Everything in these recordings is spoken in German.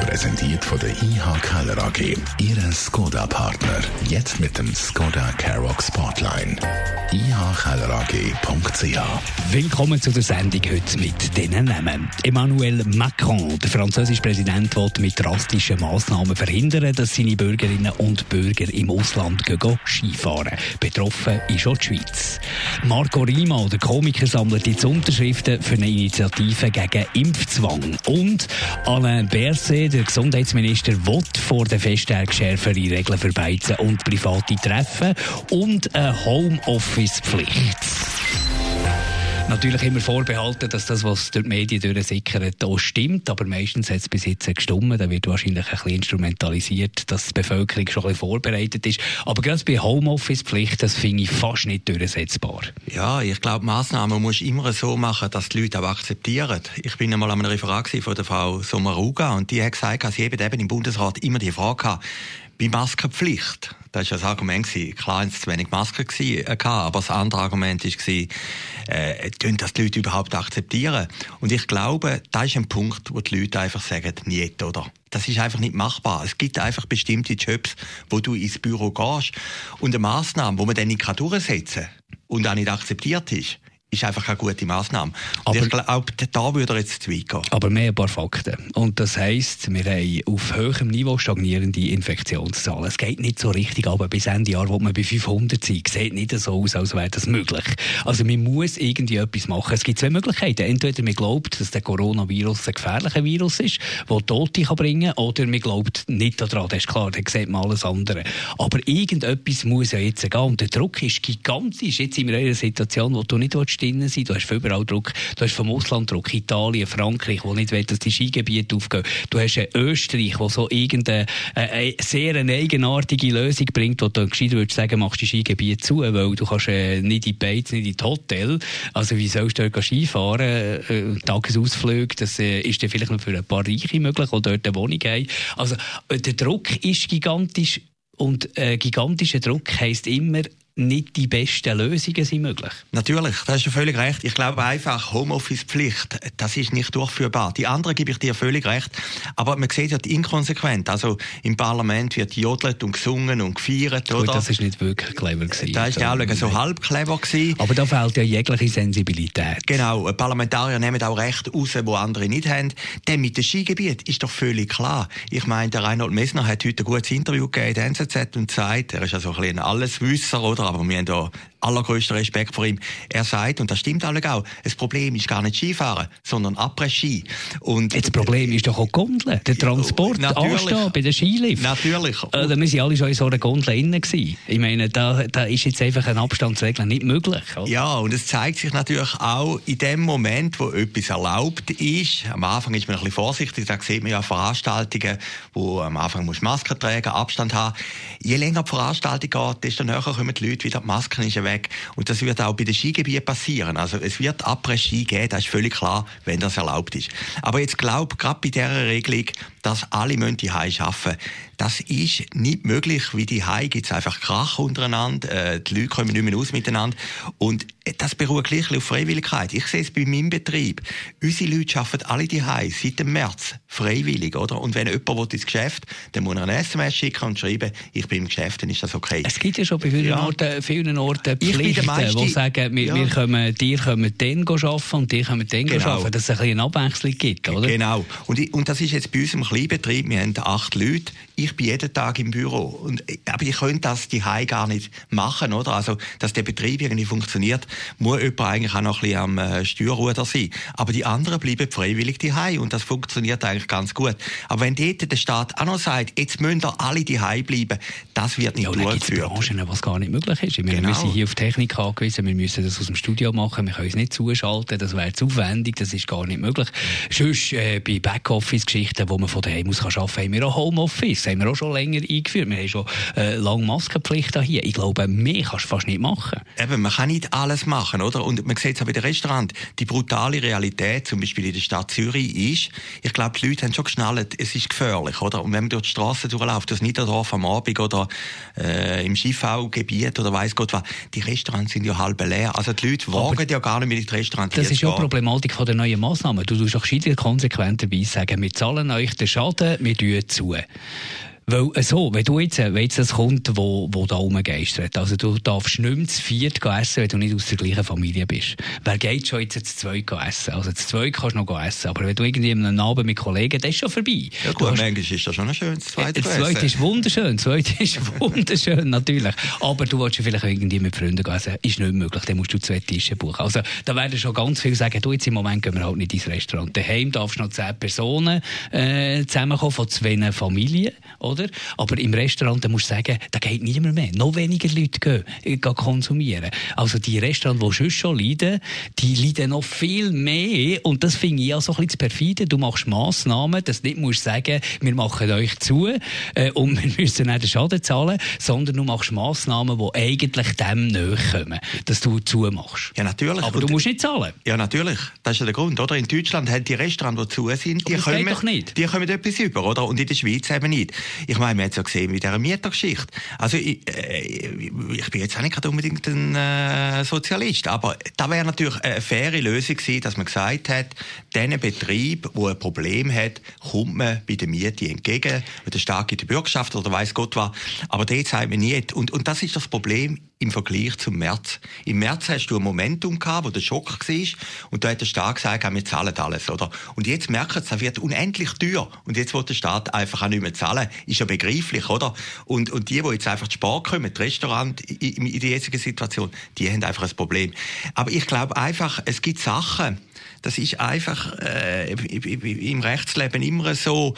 Präsentiert von der IH Keller AG. Ihre Skoda-Partner. Jetzt mit dem Skoda Karoq Spotline. ihkellerag.ch Willkommen zu der Sendung heute mit diesen Namen. Emmanuel Macron, der französische Präsident, will mit drastischen Massnahmen verhindern, dass seine Bürgerinnen und Bürger im Ausland gehen Skifahren. Betroffen ist auch die Schweiz. Marco Rima, der Komiker, sammelt jetzt Unterschriften für eine Initiative gegen Impfzwang. Und Alain Berset, der Gesundheitsminister will vor den Festtagen schärfere Regeln für Beizen und private Treffen und eine Homeoffice-Pflicht. Natürlich immer vorbehalten, dass das, was durch die Medien durchsickert, auch stimmt. Aber meistens hat es bis jetzt gestummen. Da wird wahrscheinlich ein bisschen instrumentalisiert, dass die Bevölkerung schon ein bisschen vorbereitet ist. Aber gerade bei Homeoffice-Pflicht, das finde ich fast nicht durchsetzbar. Ja, ich glaube, Massnahmen muss immer so machen, dass die Leute auch akzeptieren. Ich bin einmal an einem Referat von der Frau Sommaruga und die hat gesagt, dass sie eben im Bundesrat immer die Frage hatte, bei Maskenpflicht. Das war das Argument. Klar, es zu wenig Masken äh, aber das andere Argument war, äh, tun das die Leute überhaupt akzeptieren? Und ich glaube, das ist ein Punkt, wo die Leute einfach sagen, nicht, oder? Das ist einfach nicht machbar. Es gibt einfach bestimmte Jobs, wo du ins Büro gehst und eine Massnahme, wo man dann nicht durchsetzen kann und auch nicht akzeptiert ist, ist einfach eine gute Massnahme. Aber ich glaube, da würde er jetzt zu weit gehen. Aber mehr ein paar Fakten. Und das heisst, wir haben auf höherem Niveau stagnierende Infektionszahlen. Es geht nicht so richtig, aber bis Ende Jahr, wo man bei 500 sein, sieht nicht so aus, als wäre das möglich. Also man muss irgendwie etwas machen. Es gibt zwei Möglichkeiten. Entweder man glaubt, dass der Coronavirus ein gefährlicher Virus ist, der Tote kann bringen kann, oder man glaubt nicht daran. Das ist klar, dann sieht man alles andere. Aber irgendetwas muss ja jetzt gehen. Und der Druck ist gigantisch. Jetzt sind wir in einer Situation, wo du nicht drin sein. Du hast überall Druck. Du hast vom Ausland Druck. Italien, Frankreich, wo nicht will, dass die Skigebiete aufgehen. Du hast Österreich, wo so irgendeine äh, sehr eine eigenartige Lösung bringt, wo du gescheiter würdest sagen, machst die Skigebiete zu, weil du kannst äh, nicht in die Beiz, nicht in das Hotel. Also wie sollst du dort Skifahren? Äh, Tagesausflüge, das äh, ist dann vielleicht noch für ein paar Reiche möglich, die dort eine Wohnung haben. Also äh, der Druck ist gigantisch und äh, gigantischer Druck heisst immer, nicht die besten Lösungen sind möglich. Natürlich, da hast du völlig recht. Ich glaube einfach, Homeoffice-Pflicht, das ist nicht durchführbar. Die andere gebe ich dir völlig recht. Aber man sieht ja die Inkonsequenz. Also im Parlament wird jodelt und gesungen und gefeiert, Gut, oder? das ist nicht wirklich clever gewesen. Da ist ja auch so halb clever gewesen. Aber da fehlt ja jegliche Sensibilität. Genau. Parlamentarier nehmen auch Recht raus, wo andere nicht haben. Denn mit dem Skigebiet ist doch völlig klar. Ich meine, der Reinhold Messner hat heute ein gutes Interview gegeben in der NZZ und sagt, er ist ja so ein bisschen ein Alleswisser, oder? Aber wir haben da allergrößten Respekt vor ihm. Er sagt, und das stimmt alle auch, das Problem ist gar nicht Skifahren, sondern Après-Ski. Und das Problem ist doch auch Gondeln, der Transport, ja, Anstehen bei den Skilift. Natürlich. Äh, da müssen alle schon in so einer Gondel innen gewesen. Ich meine, da, da ist jetzt einfach eine Abstandsregel nicht möglich. Oder? Ja, und es zeigt sich natürlich auch in dem Moment, wo etwas erlaubt ist. Am Anfang ist man ein bisschen vorsichtig, da sieht man ja Veranstaltungen, wo am Anfang muss Masken tragen, Abstand haben. Je länger die Veranstaltung geht, desto näher kommen die Leute wieder, die Masken ist weg. Und das wird auch bei den Skigebieten passieren. Also es wird Après-Ski geben, das ist völlig klar, wenn das erlaubt ist. Aber jetzt glaube gerade bei dieser Regelung, dass alle müssen die arbeiten. Das ist nicht möglich, wie die Hai gibt es einfach Krach untereinander, äh, die Leute kommen nicht mehr aus miteinander und das beruht gleich auf Freiwilligkeit. Ich sehe es bei meinem Betrieb. Unsere Leute arbeiten alle die Hai seit dem März freiwillig, oder? Und wenn jemand ins Geschäft dann muss er eine SMS schicken und schreiben, ich bin im Geschäft, dann ist das okay. Es gibt ja schon bei vielen ja. Orten, vielen Orten Pflichten, die sagen, wir, ja. wir können, die können dann arbeiten und die können dann genau. arbeiten, dass es ein eine Abwechslung gibt, oder? Genau. Und, und das ist jetzt bei uns im Kleinbetrieb, wir haben acht Leute, ich bin jeden Tag im Büro. Und, aber ich könnte das die gar nicht machen, oder? Also, dass der Betrieb irgendwie funktioniert, muss jemand eigentlich auch noch ein bisschen am äh, Steuerruder sein. Aber die anderen bleiben freiwillig die und das funktioniert eigentlich ganz gut. Aber wenn dort der Staat auch noch sagt, jetzt müssen da alle die Hai bleiben, das wird nicht ja, durchgeführt. Ja, Branchen, was gar nicht möglich ist. Meine, genau. Wir sind hier auf Technik angewiesen, wir müssen das aus dem Studio machen, wir können es nicht zuschalten, das wäre zu aufwendig, das ist gar nicht möglich. Sonst äh, bei Backoffice-Geschichten, wo man von daheim aus arbeiten haben wir auch Homeoffice, haben wir auch schon länger eingeführt. Wir haben schon äh, lange Maskenpflicht hier. Ich glaube, mehr kannst du fast nicht machen. Eben, man kann nicht alles machen, oder? Und man sieht es auch bei den Restaurants. Die brutale Realität, zum Beispiel in der Stadt Zürich, ist, ich glaube, die Leute haben schon geschnallt, es ist gefährlich, oder? Und wenn man durch die Straße durchläuft, das Niederdorf am Abend oder äh, im Schiffau-Gebiet oder weiß Gott was, die Restaurants sind ja halb leer. Also die Leute wagen ja gar nicht mehr in die Restaurants Das ist ja die Problematik von der neuen Massnahmen. Du tust auch konsequenterweise sagen, wir zahlen euch den Schaden, wir tun zu. Weil, äh, so, wenn du jetzt, äh, wenn jetzt das kommt, wo, wo da rumgeistert, also du darfst nicht mehr zu viert essen, wenn du nicht aus der gleichen Familie bist. Wer geht schon jetzt zu zweit essen? Also zu zweit kannst du noch essen, aber wenn du irgendwie einen Abend mit Kollegen, das ist schon vorbei. Ja gut, manchmal ist das schon ein schönes zweites Das zweite ist wunderschön, das zweite ist wunderschön, natürlich. Aber du willst vielleicht irgendwie mit Freunden essen, ist nicht möglich, dann musst du zwei Tische buchen. Also da werden schon ganz viele sagen, du jetzt im Moment gehen wir halt nicht ins Restaurant. Daheim darfst du noch zehn Personen äh, zusammenkommen von zwei Familien, oder? Oder? Aber im Restaurant, da musst du sagen, da geht niemand mehr. Noch weniger Leute gehen, äh, gehen konsumieren. Also die Restaurants, die sonst schon leiden, die leiden noch viel mehr. Und das finde ich auch so ein bisschen perfide. Du machst Massnahmen, dass du nicht musst sagen, wir machen euch zu äh, und wir müssen nicht den Schaden zahlen, sondern du machst Massnahmen, die eigentlich dem näher kommen, dass du zumachst. Ja, natürlich. Aber du musst nicht zahlen. Ja, natürlich. Das ist ja der Grund, oder? In Deutschland haben die Restaurants, die zu sind, die kommen, die kommen etwas über, oder? Und in der Schweiz eben nicht. Ich meine, wir haben es ja gesehen mit dieser Mietergeschichte. Also ich, äh, ich bin jetzt auch nicht unbedingt ein äh, Sozialist, aber da wäre natürlich eine faire Lösung gewesen, dass man gesagt hat, diesen Betrieb, wo ein Problem hat, kommt man bei der Miete entgegen, mit der starke Bürgschaft oder weiß Gott was. Aber dort sagt man nicht. Und, und das ist das Problem im Vergleich zum März. Im März hast du ein Momentum gehabt, wo der Schock war und da hat der Staat gesagt, wir zahlen alles, oder? Und jetzt merken sie, es wird unendlich teuer und jetzt will der Staat einfach auch nicht mehr zahlen. Ist ja begreiflich, oder? Und, und die, die jetzt einfach zu Sport kommen, die Restaurant in, in der jetzigen Situation, die haben einfach ein Problem. Aber ich glaube einfach, es gibt Sachen, das ist einfach äh, im Rechtsleben immer so,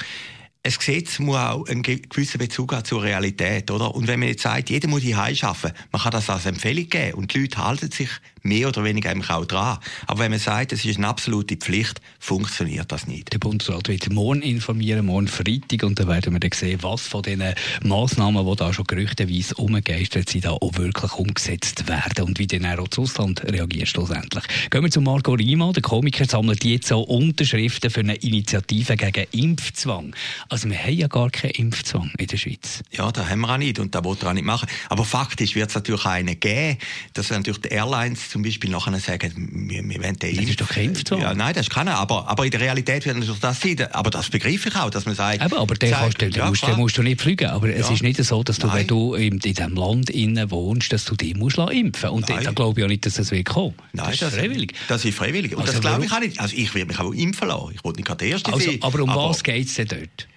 ein Gesetz muss auch einen gewissen Bezug haben zur Realität, oder? Und wenn man jetzt sagt, jeder muss die Heim schaffen, man kann das als Empfehlung geben und die Leute halten sich mehr oder weniger eigentlich auch dran. Aber wenn man sagt, es ist eine absolute Pflicht, funktioniert das nicht. Der Bundesrat wird morgen informieren, morgen Freitag, und dann werden wir dann sehen, was von diesen Massnahmen, die da schon gerüchteweise umgeistert sind, da auch wirklich umgesetzt werden und wie dann auch das Ausland reagiert schlussendlich. Gehen wir zu Marco Rima, der Komiker sammelt jetzt auch Unterschriften für eine Initiative gegen Impfzwang. Also wir haben ja gar keinen Impfzwang in der Schweiz. Ja, da haben wir auch nicht und da wollen wir auch nicht machen. Aber faktisch wird es natürlich einen geben, dass natürlich die Airlines zum Beispiel nachher sagen, wir, wir wollen den Das ist doch kein Impfzwang. Ja, nein, das ist keiner. Aber, aber in der Realität wird natürlich das sein. Aber das begreife ich auch, dass man sagt... Eben, aber den, sagt, kannst, ja, musst, den musst du nicht fliegen. Aber ja. es ist nicht so, dass du, nein. wenn du in, in diesem Land innen wohnst, dass du dich musst impfen Und nein. da glaube ich auch nicht, dass das wird kommen. Nein, das ist das, freiwillig. Das ist freiwillig. Und also das glaube ich auch nicht. Also ich werde mich auch impfen lassen. Ich wollte nicht der Erste also, sein. Aber um aber was geht es denn dort?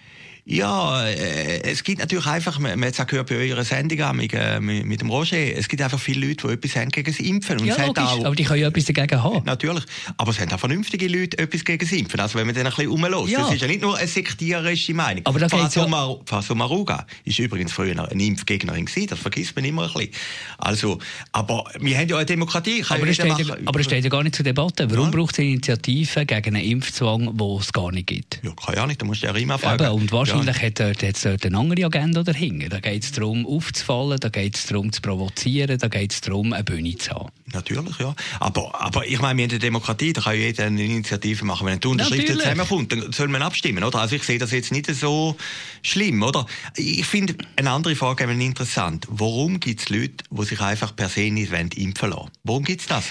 Ja, äh, es gibt natürlich einfach, man hat es auch gehört bei eurer Sendung mit, äh, mit dem Roger, es gibt einfach viele Leute, die etwas haben gegen das Impfen. Und ja, logisch, auch, aber die können ja etwas dagegen haben. Natürlich, aber es haben auch vernünftige Leute etwas gegen das Impfen. Also wenn man dann ein bisschen rumlässt, ja. das ist ja nicht nur eine sektierische Meinung. Aber da Faso, ja. Faso Maruga ist übrigens früher eine Impfgegnerin gewesen, das vergisst man immer ein bisschen. Also, aber wir haben ja eine Demokratie. Aber es, steht ja, aber es steht ja gar nicht zur Debatte. Warum ja. braucht es eine Initiative gegen einen Impfzwang, wo es gar nicht gibt? Ja, kann ja nicht, da musst du ja immer fragen. Eben, und wahrscheinlich hat dort jetzt dort eine andere Agenda dahinter. Da geht es darum, aufzufallen, da geht es darum, zu provozieren, da geht es darum, eine Bühne zu haben. Natürlich, ja. Aber, aber ich meine, wir haben eine Demokratie, da kann jeder eine Initiative machen. Wenn eine Unterschrift zusammenkommt, dann soll man abstimmen, oder? Also ich sehe das jetzt nicht so schlimm, oder? Ich finde eine andere Frage interessant. Warum gibt es Leute, die sich einfach per se nicht impfen lassen Warum gibt es das?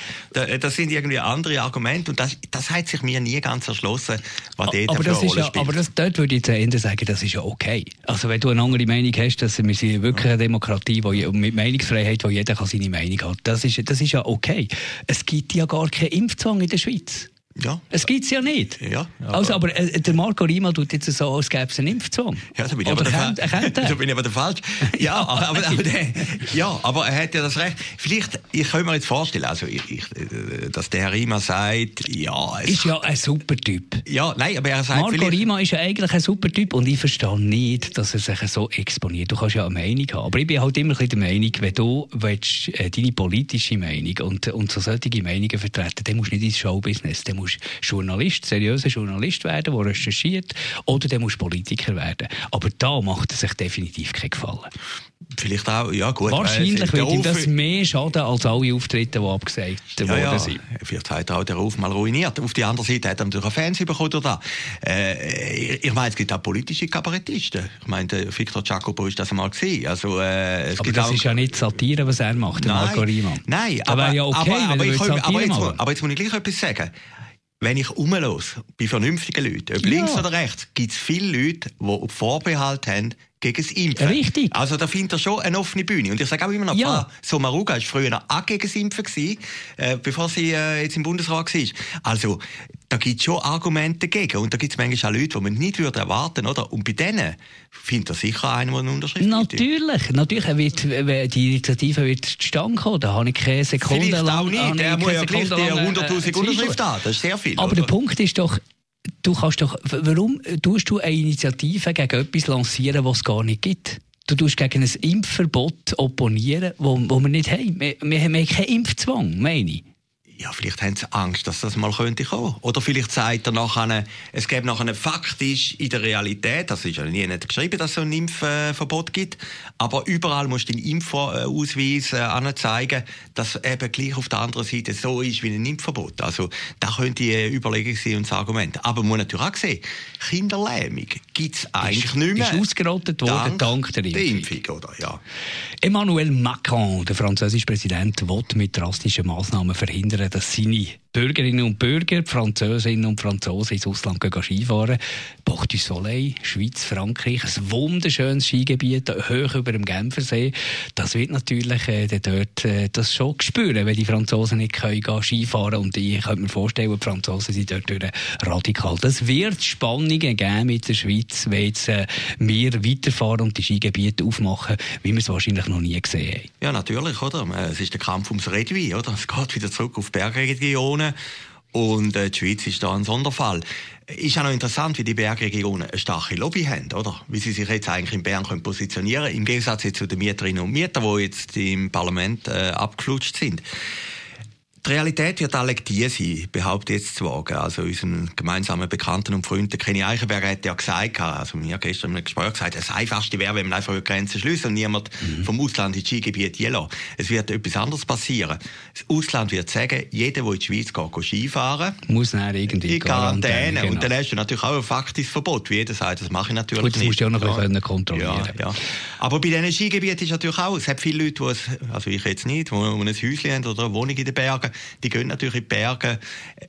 Das sind irgendwie andere Argumente und das, das hat sich mir nie ganz erschlossen, was dort aber das ist ja. Aber das, dort würde ich zu Ende sagen, das ist ja okay. Also wenn du eine andere Meinung hast, dass wir sind wirklich eine Demokratie wo, mit Meinungsfreiheit, wo jeder kann seine Meinung hat, das ist, das ist ja okay. Es gibt ja gar keinen Impfzwang in der Schweiz. Ja. Es gibt es ja nicht. Ja, aber also, aber äh, der Marco Rima tut jetzt so, als gäbe es einen Impfzwang. Ja, da bin ich aber der, kennt, da bin ich aber der Falsch. Ja, aber, aber, der, ja, aber er hat ja das Recht. Vielleicht, ich kann mir jetzt vorstellen, also ich, ich, äh, dass der Herr Rima sagt, ja... Es ist ja ein super Typ. Ja, nein, aber er sagt Marco Rima ist ja eigentlich ein super Typ und ich verstehe nicht, dass er sich so exponiert. Du kannst ja eine Meinung haben. Aber ich bin halt immer ein der Meinung, wenn du willst, äh, deine politische Meinung und, und so solche Meinungen vertreten, dann musst du nicht ins Showbusiness, dann musst Journalist, seriöser Journalist werden, der recherchiert, oder dann musst Politiker werden. Aber da macht er sich definitiv keinen Gefallen. Vielleicht auch, ja gut. Wahrscheinlich wird ihm das mehr schaden als alle Auftritte, die abgesagt ja, worden ja. sind. Vielleicht hat er auch den Ruf mal ruiniert. Auf der anderen Seite hat er natürlich einen Fernsehen bekommen oder äh, Ich meine, es gibt auch politische Kabarettisten. Ich meine, der Victor Jacopo ist das einmal gesehen. Also, äh, es aber das ist ja nicht Satire, was er macht, der Marco Riemann. Nein, aber, ja okay, aber, aber, ich, aber, jetzt, aber jetzt muss ich gleich etwas sagen wenn ich umlos bei vernünftigen Leuten, ob ja. links oder rechts, gibt es viele Leute, die Vorbehalt haben gegen das Impfen. Richtig. Also da findet er schon eine offene Bühne. Und ich sage auch immer noch, ja. so Maruga war früher auch gegen das Impfen, gewesen, äh, bevor sie äh, jetzt im Bundesrat war. Also da gibt es schon Argumente dagegen. Und da gibt es manchmal auch Leute, die man nicht würde erwarten würde. Und bei denen findet er sicher einen, der eine Unterschrift Natürlich. Gibt. Natürlich. Wird, die Initiative wird zustande kommen. Da habe ich keine Sekunde Vielleicht lang... auch nicht. Der muss ja gleich 100'000 äh, Unterschriften haben. Das ist sehr viel. Aber oder? der Punkt ist doch, du kannst doch, warum tust du eine Initiative gegen etwas lancieren, was es gar nicht gibt? Du tust gegen ein Impfverbot opponieren, wo, wo wir nicht haben. Wir, wir haben keinen Impfzwang, meine ich ja, vielleicht haben sie Angst, dass das mal könnte kommen. Oder vielleicht sagt er nachher, es gäbe nachher faktisch in der Realität, das ist ja nie nicht geschrieben, dass es so ein Impfverbot gibt, aber überall musst du den Impfausweis äh, anzeigen, dass eben gleich auf der anderen Seite so ist wie ein Impfverbot. Also, da könnte die Überlegung sein und das Argument. Aber man muss natürlich auch sehen, Kinderlähmung gibt es eigentlich ist, nicht mehr. Ist ausgerottet worden dank, dank der Impfung. Impfung oder? Ja. Emmanuel Macron, der französische Präsident, will mit drastischen Maßnahmen verhindern, dass seine Bürgerinnen und Bürger, Französinnen und Franzosen ins Ausland gehen Skifahren. Porte du Soleil, Schweiz, Frankreich, ein wunderschönes Skigebiet, hoch über dem Genfersee. Das wird natürlich äh, dort äh, das schon spüren, wenn die Franzosen nicht können gehen Skifahren Und ich könnte mir vorstellen, die Franzosen sind dort radikal. Das wird Spannungen geben mit der Schweiz, wenn jetzt, äh, wir weiterfahren und die Skigebiete aufmachen, wie wir es wahrscheinlich noch nie gesehen haben. Ja, natürlich, oder? Es ist der Kampf ums Redwi, oder? Es geht wieder zurück auf Bergregionen. Und äh, die Schweiz ist da ein Sonderfall. Ist auch noch interessant, wie die Bergregionen eine starke Lobby haben, oder? Wie sie sich jetzt eigentlich in Bern können positionieren im Gegensatz zu den Mieterinnen und Mietern, die jetzt im Parlament äh, abgelutscht sind. Die Realität wird alle die sein, behaupte jetzt zu wagen. Also unseren gemeinsamen Bekannten und Freunden Kenny Eichenberger hat ja gesagt, also mir gestern im Gespräch gesagt, das Einfachste wäre, wenn man einfach die Grenzen schließt und niemand mhm. vom Ausland ins Skigebiet lassen. Es wird etwas anderes passieren. Das Ausland wird sagen, jeder, der in die Schweiz geht, Skifahren, muss dann irgendwie in Quarantäne. Genau. Und dann hast du natürlich auch ein faktisches Verbot, wie jeder sagt, das mache ich natürlich Gut, das musst du ja noch ja. Können kontrollieren. Ja, ja. Aber bei diesen Skigebieten ist natürlich auch, es hat viele Leute, die es, also ich jetzt nicht, die ein Häuschen haben oder eine Wohnung in den Bergen, die gehen natürlich in die Berge.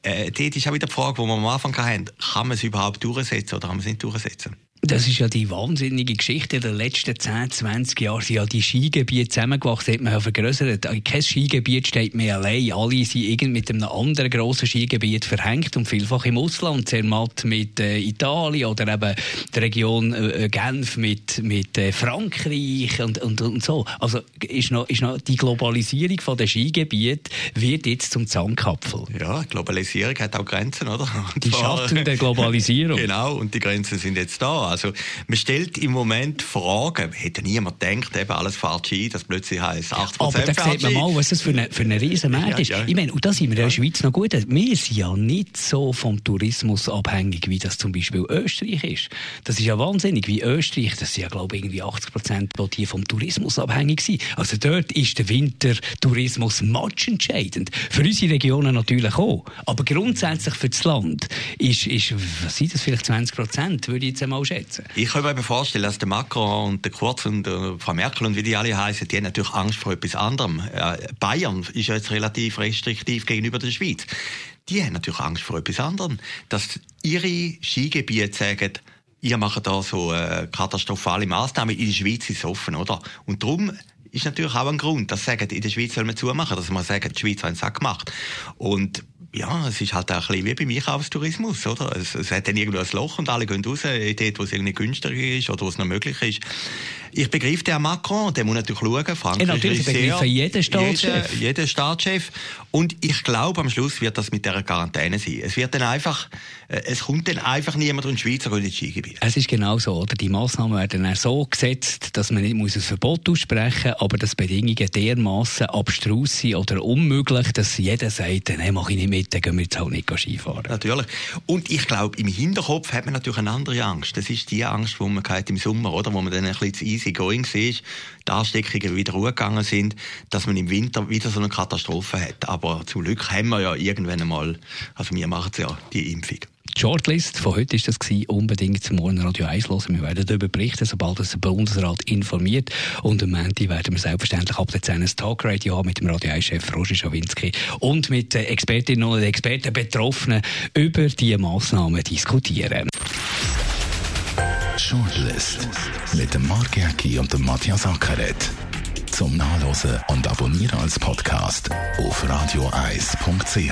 Äh, dort ist auch wieder die Frage, die wir am Anfang hatten, kann man es überhaupt durchsetzen oder kann man es nicht durchsetzen? Das ist ja die wahnsinnige Geschichte der letzten 10, 20 Jahre. Sind ja die Skigebiete zusammengewachsen, hat man ja vergrößert. Kein Skigebiet steht mehr allein. Alle sind irgendwie mit einem anderen grossen Skigebiet verhängt und vielfach im Ausland. Zermatt mit äh, Italien oder eben der Region äh, Genf mit, mit äh, Frankreich und, und, und so. Also ist noch, ist noch die Globalisierung von der Skigebiet wird jetzt zum Zahnkapfel. Ja, Globalisierung hat auch Grenzen, oder? Und die Schatten der Globalisierung. genau, und die Grenzen sind jetzt da. Also, man stellt im Moment Fragen. Hätte niemand gedacht, eben alles fährt Ski, das plötzlich heisst 80 Aber da sieht man mal, was das für eine, für eine riesen Markt ist. Ja, ja. Ich meine, und da sind wir in der Schweiz noch gut. Wir sind ja nicht so vom Tourismus abhängig, wie das zum Beispiel Österreich ist. Das ist ja wahnsinnig, wie Österreich, das sind ja, glaube ich, irgendwie 80 Prozent, die vom Tourismus abhängig sind. Also dort ist der Wintertourismus match entscheidend. Für unsere Regionen natürlich auch. Aber grundsätzlich für das Land ist, ist was sind das, vielleicht 20 Prozent, würde ich jetzt einmal schätzen. Ich kann mir vorstellen, dass der Macron und der Kurz und der Frau Merkel und wie die alle heißen, die haben natürlich Angst vor etwas anderem. Bayern ist jetzt relativ restriktiv gegenüber der Schweiz. Die haben natürlich Angst vor etwas anderem. Dass ihre Skigebiete sagen, ihr macht da so äh, katastrophale Maßnahmen, in der Schweiz ist es offen, oder? Und darum ist natürlich auch ein Grund, dass sagen, in der Schweiz soll man zumachen, dass man sagt, die Schweiz hat einen Sack gemacht. Und ja, es ist halt auch ein bisschen wie beim Einkaufstourismus, oder? Es, es hat dann irgendwo ein Loch und alle gehen raus, dort, wo es irgendwie günstiger ist oder wo es noch möglich ist. ich begreife den Macron, der muss natürlich schauen. Frankreich ja, natürlich begreife jeden Staatschef. Jeden, jeden Staatschef. Und ich glaube, am Schluss wird das mit der Quarantäne sein. Es wird dann einfach, äh, es kommt dann einfach niemand in die Schweiz und ins Skigebiet. Es ist genau so, oder? Die Massnahmen werden dann so gesetzt, dass man nicht muss ein Verbot aussprechen muss, aber dass Bedingungen dermaßen abstrus sind oder unmöglich, dass jeder sagt, nein, mache ich nicht mit, dann gehen wir jetzt auch nicht Skifahren. Natürlich. Und ich glaube, im Hinterkopf hat man natürlich eine andere Angst. Das ist die Angst, die man im Sommer, oder? Wo man dann ein bisschen easy going war, die Ansteckungen wieder hochgegangen sind, dass man im Winter wieder so eine Katastrophe hat. Aber zum Glück haben wir ja irgendwann einmal, also wir machen es ja, die Impfung. Shortlist von heute ist das gewesen, unbedingt zum Morgen Radio 1 hören. Wir werden darüber berichten, sobald das der Bundesrat informiert. Und am Montag werden wir selbstverständlich ab der 10 ein Talkradio haben mit dem Radio 1-Chef Roger Schawinski und mit Expertinnen und Experten Betroffenen über diese Massnahmen diskutieren. Shortlist mit dem Mark Jäcki und dem Matthias Ackeret. Zum Nachlesen und Abonnieren als Podcast auf radioeis.ch.